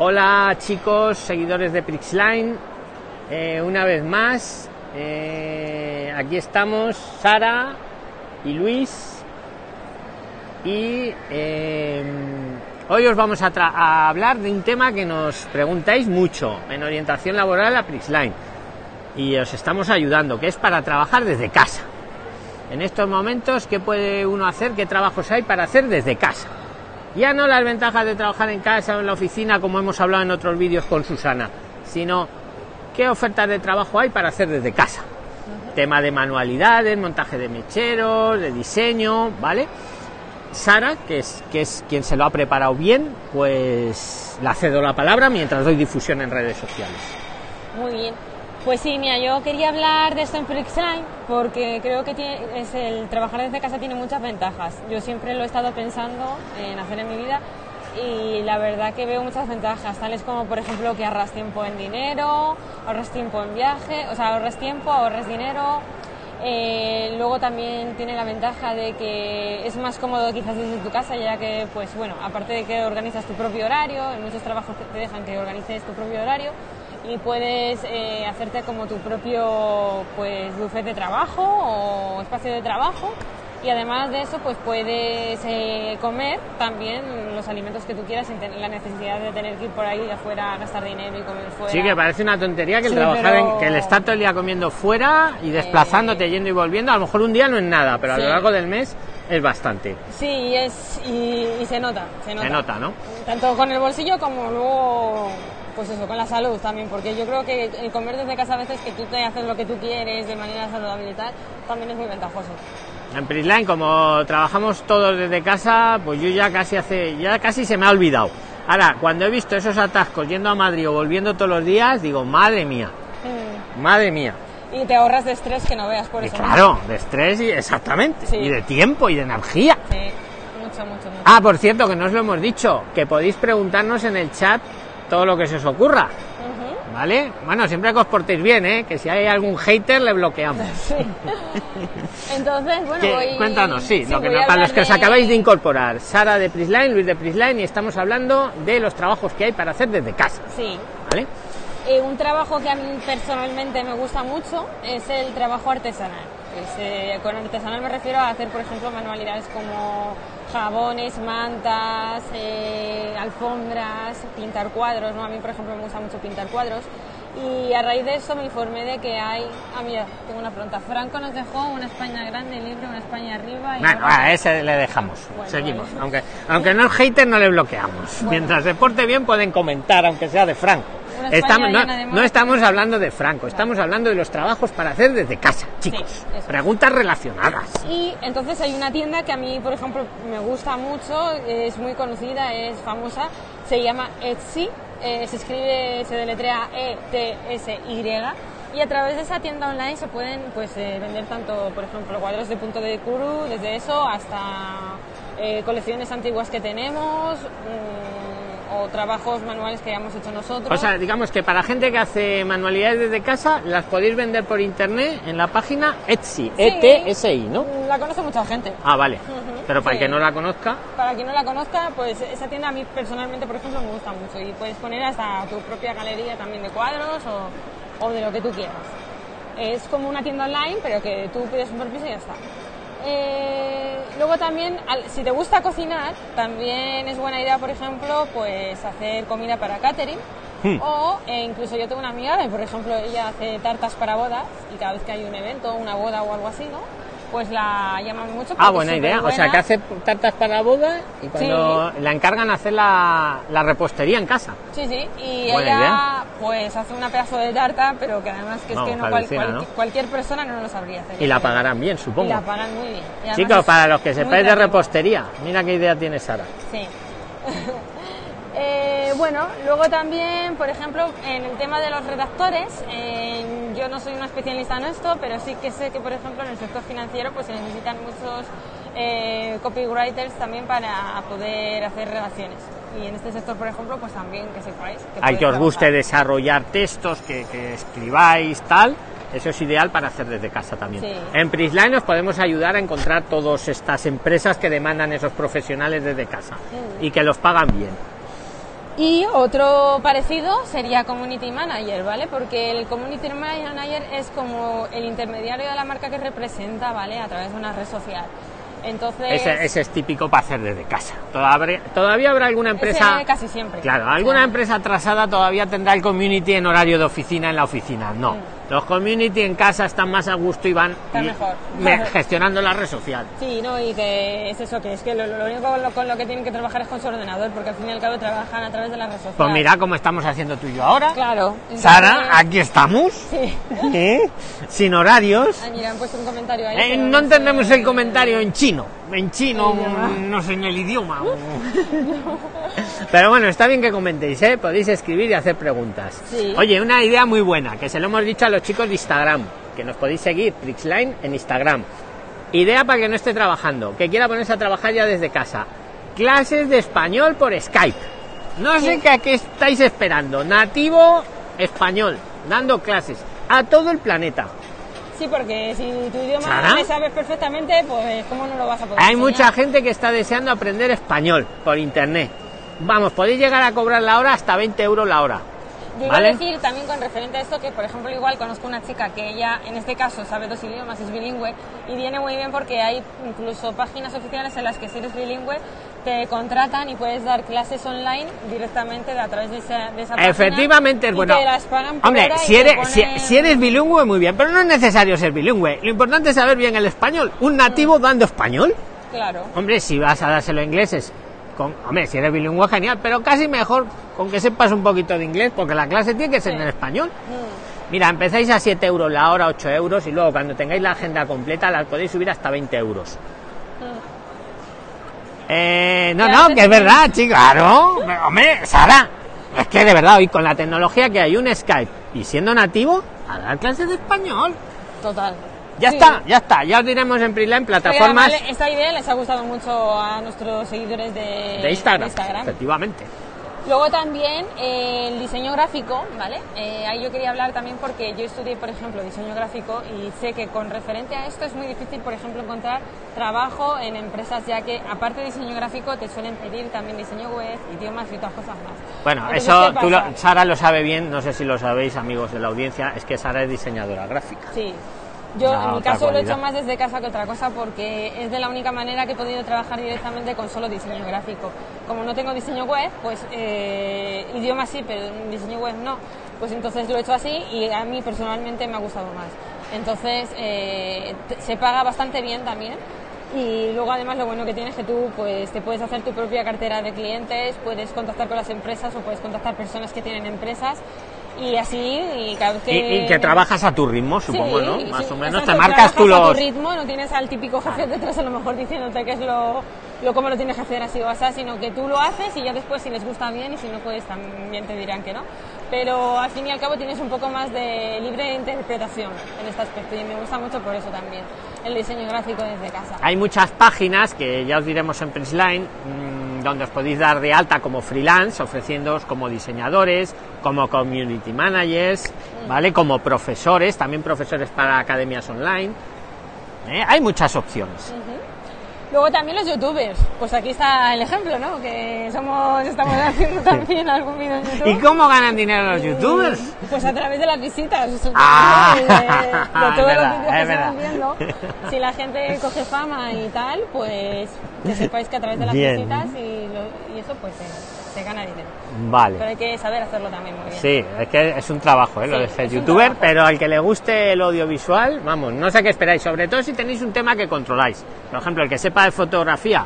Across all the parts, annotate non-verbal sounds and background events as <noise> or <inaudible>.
Hola chicos, seguidores de Prixline, eh, una vez más, eh, aquí estamos Sara y Luis y eh, hoy os vamos a, a, hablar de un tema que nos preguntáis mucho en orientación laboral a Prixline y os estamos ayudando, que es para trabajar desde casa. En estos momentos, ¿qué puede uno hacer? ¿Qué trabajos hay para hacer desde casa? Ya no las ventajas de trabajar en casa o en la oficina, como hemos hablado en otros vídeos con Susana, sino qué ofertas de trabajo hay para hacer desde casa. Tema de manualidades, montaje de mecheros, de diseño, ¿vale? Sara, que es, que es quien se lo ha preparado bien, pues la cedo la palabra mientras doy difusión en redes sociales. Muy bien. Pues sí, mira, yo quería hablar de esto en Flexline porque creo que es el trabajar desde casa tiene muchas ventajas. Yo siempre lo he estado pensando en hacer en mi vida y la verdad que veo muchas ventajas, tales como por ejemplo que ahorras tiempo en dinero, ahorras tiempo en viaje, o sea, ahorras tiempo, ahorras dinero. Eh, luego también tiene la ventaja de que es más cómodo quizás desde tu casa, ya que, pues bueno, aparte de que organizas tu propio horario, en muchos trabajos te dejan que organices tu propio horario, y puedes eh, hacerte como tu propio pues buffet de trabajo o espacio de trabajo y además de eso pues puedes eh, comer también los alimentos que tú quieras sin tener la necesidad de tener que ir por ahí afuera a gastar dinero y comer fuera. Sí, que parece una tontería que el trabajar en, que el estar todo el día comiendo fuera y desplazándote, eh... yendo y volviendo, a lo mejor un día no es nada, pero sí. a lo largo del mes es bastante. Sí, es, y, y se nota, se nota. Se nota, ¿no? Tanto con el bolsillo como luego pues eso, con la salud también, porque yo creo que el comer desde casa a veces que tú te haces lo que tú quieres de manera saludable y tal, también es muy ventajoso. En Prisline, como trabajamos todos desde casa, pues yo ya casi hace, ya casi se me ha olvidado. Ahora, cuando he visto esos atascos yendo a Madrid o volviendo todos los días, digo, madre mía, mm. madre mía. Y te ahorras de estrés que no veas por y eso. Claro, de estrés y exactamente, sí. y de tiempo y de energía. Sí, mucho, mucho, mucho. Ah, por cierto, que no os lo hemos dicho, que podéis preguntarnos en el chat todo lo que se os ocurra. Uh -huh. ¿Vale? Bueno, siempre que os portéis bien, ¿eh? Que si hay algún hater le bloqueamos. <laughs> Sí. Entonces, bueno. Cuéntanos, sí, sí lo que no, para los que os acabáis de incorporar. Sara de Prisline, Luis de Prisline, y estamos hablando de los trabajos que hay para hacer desde casa. Sí. ¿Vale? Eh, un trabajo que a mí personalmente me gusta mucho es el trabajo artesanal. Es, eh, con artesanal me refiero a hacer, por ejemplo, manualidades como jabones, mantas, eh, alfombras, pintar cuadros. ¿no? A mí, por ejemplo, me gusta mucho pintar cuadros. Y a raíz de eso me informé de que hay... Ah, mira, tengo una pregunta. Franco nos dejó una España grande libre, una España arriba... Y Bueno, a ese le dejamos. Bueno, Seguimos. vale. Aunque, aunque no es hater, no le bloqueamos. Bueno. Mientras se porte bien, pueden comentar, aunque sea de Franco. Una España Estamos, no, estamos hablando de Franco, estamos hablando de los trabajos para hacer desde casa, chicos. Preguntas relacionadas. Y entonces hay una tienda que a mí, por ejemplo, me gusta mucho, es muy conocida, es famosa, se llama Etsy, eh, se escribe, se deletrea E E-T-S-Y, y a través de esa tienda online se pueden pues, eh, vender tanto, por ejemplo, cuadros de punto de Kuru, desde eso hasta eh, colecciones antiguas que tenemos, mm, o trabajos manuales que hayamos hecho nosotros. O sea, digamos que para gente que hace manualidades desde casa, las podéis vender por internet en la página Etsy, Sí. E-T-S-I, ¿no? La conoce mucha gente. Ah, vale. Pero para sí. el que no la conozca, Para quien no la conozca, pues esa tienda a mí personalmente, por ejemplo, me gusta mucho y puedes poner hasta tu propia galería también de cuadros o, o de lo que tú quieras. Es como una tienda online, pero que tú pides un permiso y ya está. Eh, luego también, al- si te gusta cocinar, también es buena idea, por ejemplo, pues hacer comida para catering. Hmm. O eh, incluso yo tengo una amiga que, por ejemplo, ella hace tartas para bodas y cada vez que hay un evento, una boda o algo así, ¿no? Pues la llaman mucho. Ah, buena idea. O sea, que hace tartas para boda y cuando la encargan hacer la, la repostería en casa. Sí, sí, y Buena ella idea. pues hace una pedazo de tarta, pero que además que es que no cual- alucina, cual- ¿no? cualquier persona no lo sabría hacer. Y la pagarán bien, supongo. Y la pagan muy bien. Chicos, para los que sepáis de repostería, mira qué idea tiene Sara. Sí. <laughs> Eh, bueno, luego también, por ejemplo, en el tema de los redactores, eh, yo no soy una especialista en esto, pero sí que sé que, por ejemplo, en el sector financiero pues se necesitan muchos eh, copywriters también para poder hacer relaciones. Y en este sector, por ejemplo, pues también que sepáis. Que Hay que os guste trabajar. desarrollar textos, que, que escribáis, tal. Eso es ideal para hacer desde casa también. Sí. En Prisline nos podemos ayudar a encontrar todas estas empresas que demandan esos profesionales desde casa y que los pagan bien. Y otro parecido sería Community Manager, ¿vale? Porque el Community Manager es como el intermediario de la marca que representa, ¿vale? A través de una red social. Entonces, Ese, ese es típico para hacer desde casa. Todavía, todavía habrá alguna empresa... casi siempre. Claro, alguna empresa atrasada todavía tendrá el community en horario de oficina en la oficina. No. Mm. Los community en casa están más a gusto y van y- mejor. me- gestionando la red social. Sí, no, y que es eso, que es que lo, lo único con lo, con lo que tienen que trabajar es con su ordenador, porque al fin y al cabo trabajan a través de la red social. Pues mira cómo estamos haciendo tú y yo ahora. Claro. Sara, aquí estamos. Sí. ¿eh? Sin horarios. Ah, mira, han puesto un comentario ahí. Eh, no entendemos el comentario en chino. En chino, no sé en el idioma. Pero bueno, está bien que comentéis, ¿eh? Podéis escribir y hacer preguntas. Sí. Oye, una idea muy buena, que se lo hemos dicho a los chicos de Instagram, que nos podéis seguir, Trixline en Instagram. Idea para que no esté trabajando, que quiera ponerse a trabajar ya desde casa. Clases de español por Skype. No sé Sí. qué, a qué estáis esperando. Nativo español, dando clases a todo el planeta. Sí, porque si tu idioma ¿Sara? le sabes perfectamente, pues ¿cómo no lo vas a poder Hay enseñar? mucha gente que está deseando aprender español por internet. Vamos, podéis llegar a cobrar la hora hasta 20 euros la hora. Yo iba ¿Vale? a decir también con referente a esto que, por ejemplo, igual conozco una chica que ella, en este caso, sabe dos idiomas, es bilingüe, y viene muy bien porque hay incluso páginas oficiales en las que si eres bilingüe te contratan y puedes dar clases online directamente a través de esa, de esa página. Efectivamente es y bueno. te las pagan por Hombre, hora y si eres, si, ponen- si eres bilingüe, muy bien, pero no es necesario ser bilingüe. Lo importante es saber bien el español. Un nativo dando español. Claro. Hombre, si vas a dárselo a ingleses, con, hombre, si eres bilingüe, genial, pero casi mejor con que sepas un poquito de inglés, porque la clase tiene que ser Sí. en español. Mm. Mira, empezáis a 7 euros la hora, 8 euros, y luego cuando tengáis la agenda completa, la podéis subir hasta 20 euros. Eh, no, no, que es verdad, chico, claro. Hombre, Sara, es que de verdad, hoy con la tecnología que hay, un Skype, y siendo nativo, a dar clases de español. Total. Ya Sí. está, ya está, ya os diremos en Pero plataformas esta idea les ha gustado mucho a nuestros seguidores de, de Instagram, de Instagram. efectivamente. Luego también eh, el diseño gráfico, ¿vale? Eh, ahí yo quería hablar también porque yo estudié, por ejemplo, diseño gráfico y sé que con referente a esto es muy difícil, por ejemplo, encontrar trabajo en empresas ya que aparte de diseño gráfico te suelen pedir también diseño web, idiomas y otras cosas más. Bueno, Entonces, eso ¿qué tú lo-? Sara lo sabe bien, no sé si lo sabéis, amigos de la audiencia, es que Sara es diseñadora gráfica. Sí. Yo en mi caso lo he hecho más desde casa que otra cosa porque es de la única manera que he podido trabajar directamente con solo diseño gráfico. Como no tengo diseño web, pues eh, idioma sí, pero diseño web no. Pues entonces lo he hecho así y a mí personalmente me ha gustado más. Entonces eh, se paga bastante bien también. Y luego además lo bueno que tienes es que tú pues te puedes hacer tu propia cartera de clientes, puedes contactar con las empresas o puedes contactar personas que tienen empresas y así y cada vez que Y, y que trabajas a tu ritmo, supongo, Sí, ¿no? sí, Más o menos exacto, te marcas tú trabajas a los... tu ritmo, no tienes al típico jefe detrás a lo mejor diciéndote qué es lo, lo cómo lo tienes que hacer así o así, sino que tú lo haces y ya después si les gusta bien y si no pues también te dirán que no. Pero al fin y al cabo tienes un poco más de libre interpretación en este aspecto y me gusta mucho por eso también el diseño gráfico desde casa. Hay muchas páginas que ya os diremos en Prisline mm, donde os podéis dar de alta como freelance, ofreciéndoos como diseñadores, como community managers, ¿vale? Como profesores, también profesores para academias online. ¿eh? Hay muchas opciones. Luego también los youtubers, pues aquí está el ejemplo, ¿no? Que somos, estamos haciendo <laughs> también algún vídeo en YouTube. ¿Y cómo ganan dinero los youtubers? Pues a través de las visitas, Ah, y de, de <laughs> es todos los verdad, vídeos que es se verdad. van viendo. Si la gente <laughs> coge fama y tal, pues que sepáis que a través de las Bien. visitas y, lo- y eso pues se, se gana dinero. Pero Vale. hay que saber hacerlo también muy bien. Sí, es que es un trabajo, ¿eh? lo de ser youtuber, pero al que le guste el audiovisual, vamos, no sé qué esperáis, sobre todo si tenéis un tema que controláis. Por ejemplo, el que sepa de fotografía,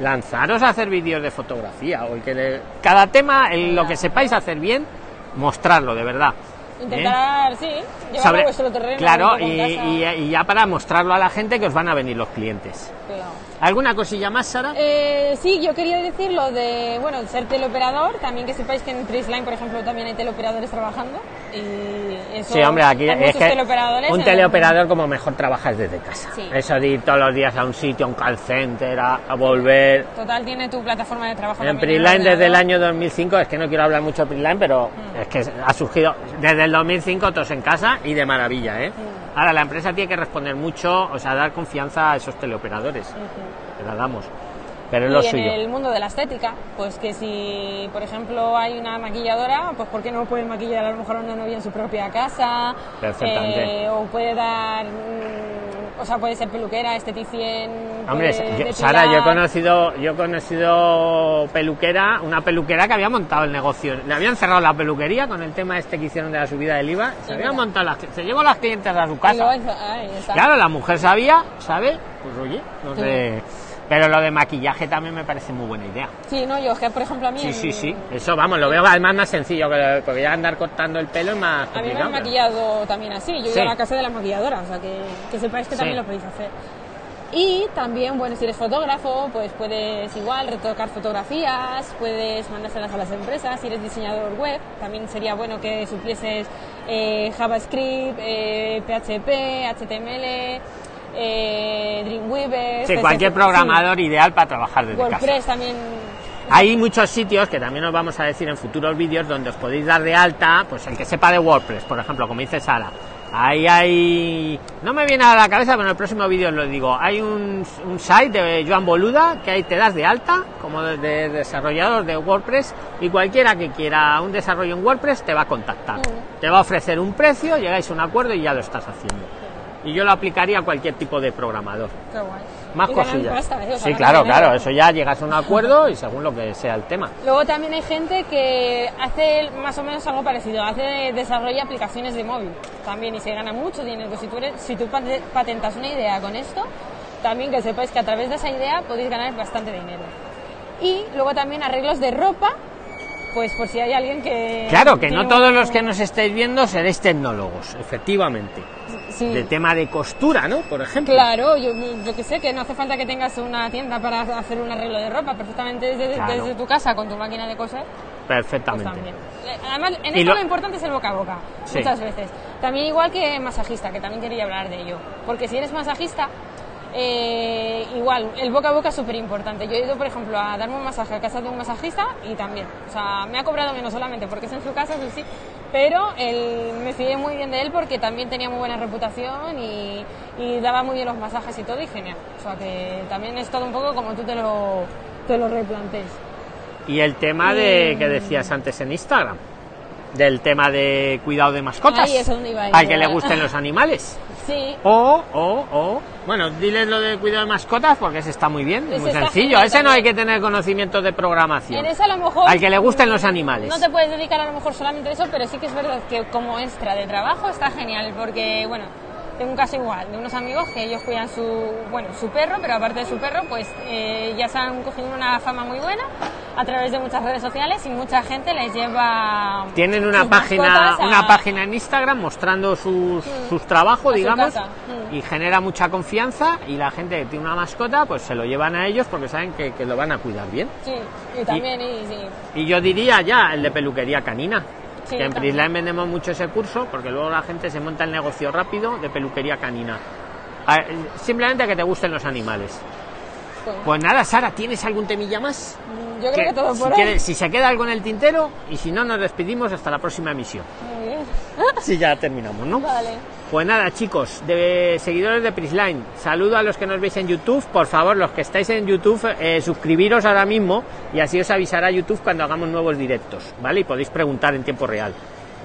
lanzaros a hacer vídeos de fotografía, o el que le- cada tema, el- lo que sepáis hacer bien, mostrarlo de verdad. ¿Eh? Intentar, sí, llevarlo a vuestro terreno. claro, y, y- y ya para mostrarlo a la gente que os van a venir los clientes. Claro. ¿Alguna cosilla más, Sara? Eh, sí, yo quería decir lo de, bueno, ser teleoperador, también que sepáis que en Prisline, por ejemplo, también hay teleoperadores trabajando. Y eso, Sí, hombre, aquí es que teleoperadores un teleoperador como mejor trabajas desde casa. Sí. Eso de ir todos los días a un sitio, a un call center, a, a volver. Total, tiene tu plataforma de trabajo. En Prisline desde el año 2005, es que no quiero hablar mucho de Prisline, pero Mm. Es que ha surgido desde el 2005 todos en casa y de maravilla, ¿eh? Ahora la empresa tiene que responder mucho, o sea, dar confianza a esos teleoperadores. Ujú. Que la damos. Pero es Y lo en suyo. el mundo de la estética, pues que si, por ejemplo, hay una maquilladora, pues ¿por qué no puede maquillar a lo mejor a una novia en su propia casa? Perfectamente. Eh, o puede dar, mm, o sea, puede ser peluquera, esteticien. Hombre, yo-. Sara, yo he conocido, yo he conocido peluquera, una peluquera que había montado el negocio. Le habían cerrado la peluquería con el tema este que hicieron de la subida del IVA. Se habían montado las, se llevó las clientes a su casa. hizo- está. Claro, la mujer sabía, ¿sabe? Pues oye, no sé. Pero lo de maquillaje también me parece muy buena idea. Sí, no, yo es que, por ejemplo, a mí... Sí, en- sí, sí. Eso, vamos, lo veo además más sencillo, que- porque ya andar cortando el pelo es más A mí me han maquillado también así. Yo Sí. ido a la casa de la maquilladora, o sea que, que sepáis que Sí. también lo podéis hacer. Y también, bueno, si eres fotógrafo, pues puedes igual retocar fotografías, puedes mandárselas a las empresas. Si eres diseñador web, también sería bueno que suplieses eh, JavaScript, eh, PHP, HTML, eh, Dreamweaver. Sí, cualquier programador ideal para trabajar desde casa. WordPress también. Hay muchos sitios que también os vamos a decir en futuros vídeos donde os podéis dar de alta, pues el que sepa de WordPress, por ejemplo, como dice Sara. Ahí hay. No me viene a la cabeza, pero en el próximo vídeo os lo digo. Hay un, un site de Joan Boluda que ahí te das de alta como de, de desarrollador de WordPress y cualquiera que quiera un desarrollo en WordPress te va a contactar. Te va a ofrecer un precio, llegáis a un acuerdo y ya lo estás haciendo. Y yo lo aplicaría a cualquier tipo de programador. Qué guay. Más Y cosillas. pasta, ¿eh? O sea, sí, claro, dinero. claro. Eso ya llegas a un acuerdo y según lo que sea el tema. Luego también hay gente que hace más o menos algo parecido, hace desarrolla aplicaciones de móvil también y se gana mucho dinero. Si tú, eres- si tú pate- patentas una idea con esto, también que sepáis que a través de esa idea podéis ganar bastante dinero. Y luego también arreglos de ropa, pues por si hay alguien que... Claro, que no todos los que nos estéis viendo seréis tecnólogos, efectivamente. Sí. De tema de costura, ¿no? Por ejemplo. Claro, yo, yo que sé, que no hace falta que tengas una tienda para hacer un arreglo de ropa, perfectamente desde, Claro. desde tu casa con tu máquina de coser. Pues Perfectamente. Eh, Además, en esto lo- lo... importante es el boca a boca, Sí. muchas veces. También igual que masajista, que también quería hablar de ello. Porque si eres masajista, eh, igual, el boca a boca es súper importante. Yo he ido, por ejemplo, a darme un masaje a casa de un masajista y también. O sea, me ha cobrado menos solamente porque es en su casa, eso sí. Pero él, me fié muy bien de él porque también tenía muy buena reputación y, y daba muy bien los masajes y todo y genial. O sea, que también es todo un poco como tú te lo, te lo replantees. Y el tema de que decías antes en Instagram, del tema de cuidado de mascotas. Ahí es donde iba a ir, Al que le gusten los animales. Sí, O, o, o, bueno, diles lo de cuidado de mascotas porque ese está muy bien, Ese muy sencillo. Ese no hay también. que tener conocimiento de programación. En eso a lo mejor... Al que le gusten los animales. No te puedes dedicar a lo mejor solamente a eso, pero sí que es verdad que como extra de trabajo está genial, porque, bueno, tengo un caso igual, de unos amigos que ellos cuidan su, bueno, su perro, pero aparte de su perro, pues eh, ya se han cogido una fama muy buena a través de muchas redes sociales y mucha gente les lleva... Tienen una página, a- una página en Instagram mostrando sus, sus trabajos, A digamos. Mm. y genera mucha confianza y la gente que tiene una mascota, pues se lo llevan a ellos porque saben que, que lo van a cuidar bien. Sí, y también, y, sí. Y yo diría ya el de peluquería canina. Sí, que en. Prisline vendemos mucho ese curso porque luego la gente se monta el negocio rápido de peluquería canina. A- Simplemente que te gusten los animales. Pues, Pues nada, Sara, ¿tienes algún temilla más? yo creo que, todo si, por hoy. quieres- si se queda algo en el tintero y si no, nos despedimos hasta la próxima emisión. Muy bien. <laughs> Si ya terminamos, ¿no? Vale. Pues nada, chicos, de seguidores de Prisline, saludo a los que nos veis en YouTube. Por favor, los que estáis en YouTube, eh, suscribiros ahora mismo y así os avisará YouTube cuando hagamos nuevos directos, ¿vale? Y podéis preguntar en tiempo real.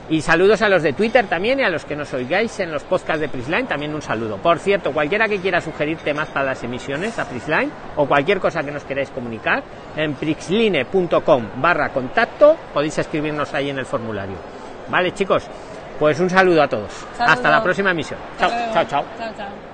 Y saludos a los de Twitter también y a los que nos oigáis en los podcasts de Prisline, también un saludo. Por cierto, cualquiera que quiera sugerir temas para las emisiones a Prisline o cualquier cosa que nos queráis comunicar, en prixline.com barra contacto podéis escribirnos ahí en el formulario. Vale, chicos, pues un saludo a todos. Hasta la próxima emisión. Chao. Chao, chao.